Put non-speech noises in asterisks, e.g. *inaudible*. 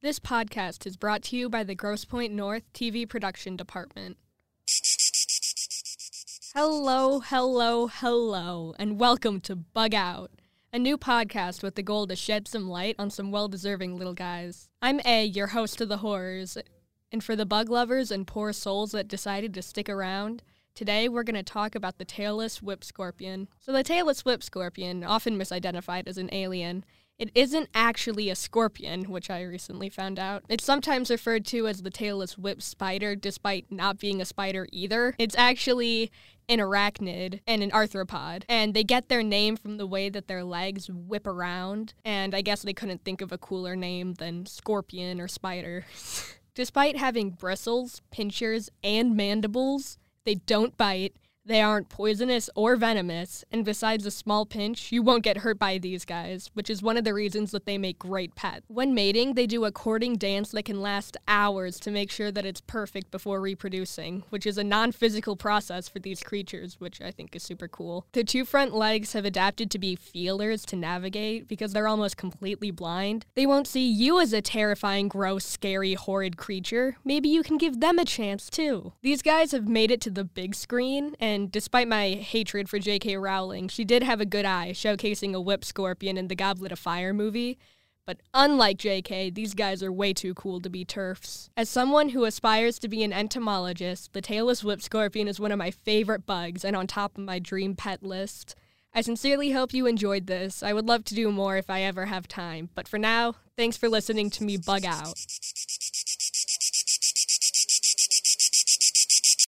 This podcast is brought to you by the Grosse Pointe North TV Production Department. Hello, hello, hello, and welcome to Bug Out, a new podcast with the goal to shed some light on some well deserving little guys. I'm A, your host of the horrors, and for the bug lovers and poor souls that decided to stick around, Today, we're going to talk about the tailless whip scorpion. So, the tailless whip scorpion, often misidentified as an alien, it isn't actually a scorpion, which I recently found out. It's sometimes referred to as the tailless whip spider, despite not being a spider either. It's actually an arachnid and an arthropod, and they get their name from the way that their legs whip around, and I guess they couldn't think of a cooler name than scorpion or spider. *laughs* Despite having bristles, pinchers, and mandibles, they don't bite, they aren't poisonous or venomous, and besides a small pinch, you won't get hurt by these guys, which is one of the reasons that they make great pets. When mating, they do a courting dance that can last hours to make sure that it's perfect before reproducing, which is a non physical process for these creatures, which I think is super cool. The two front legs have adapted to be feelers to navigate because they're almost completely blind. They won't see you as a terrifying, gross, scary, horrid creature. Maybe you can give them a chance too. These guys have made it to the big screen, and and despite my hatred for J.K. Rowling, she did have a good eye showcasing a whip scorpion in the Goblet of Fire movie. But unlike JK, these guys are way too cool to be TERFs. As someone who aspires to be an entomologist, the tailless whip scorpion is one of my favorite bugs and on top of my dream pet list. I sincerely hope you enjoyed this. I would love to do more if I ever have time. But for now, thanks for listening to me bug out.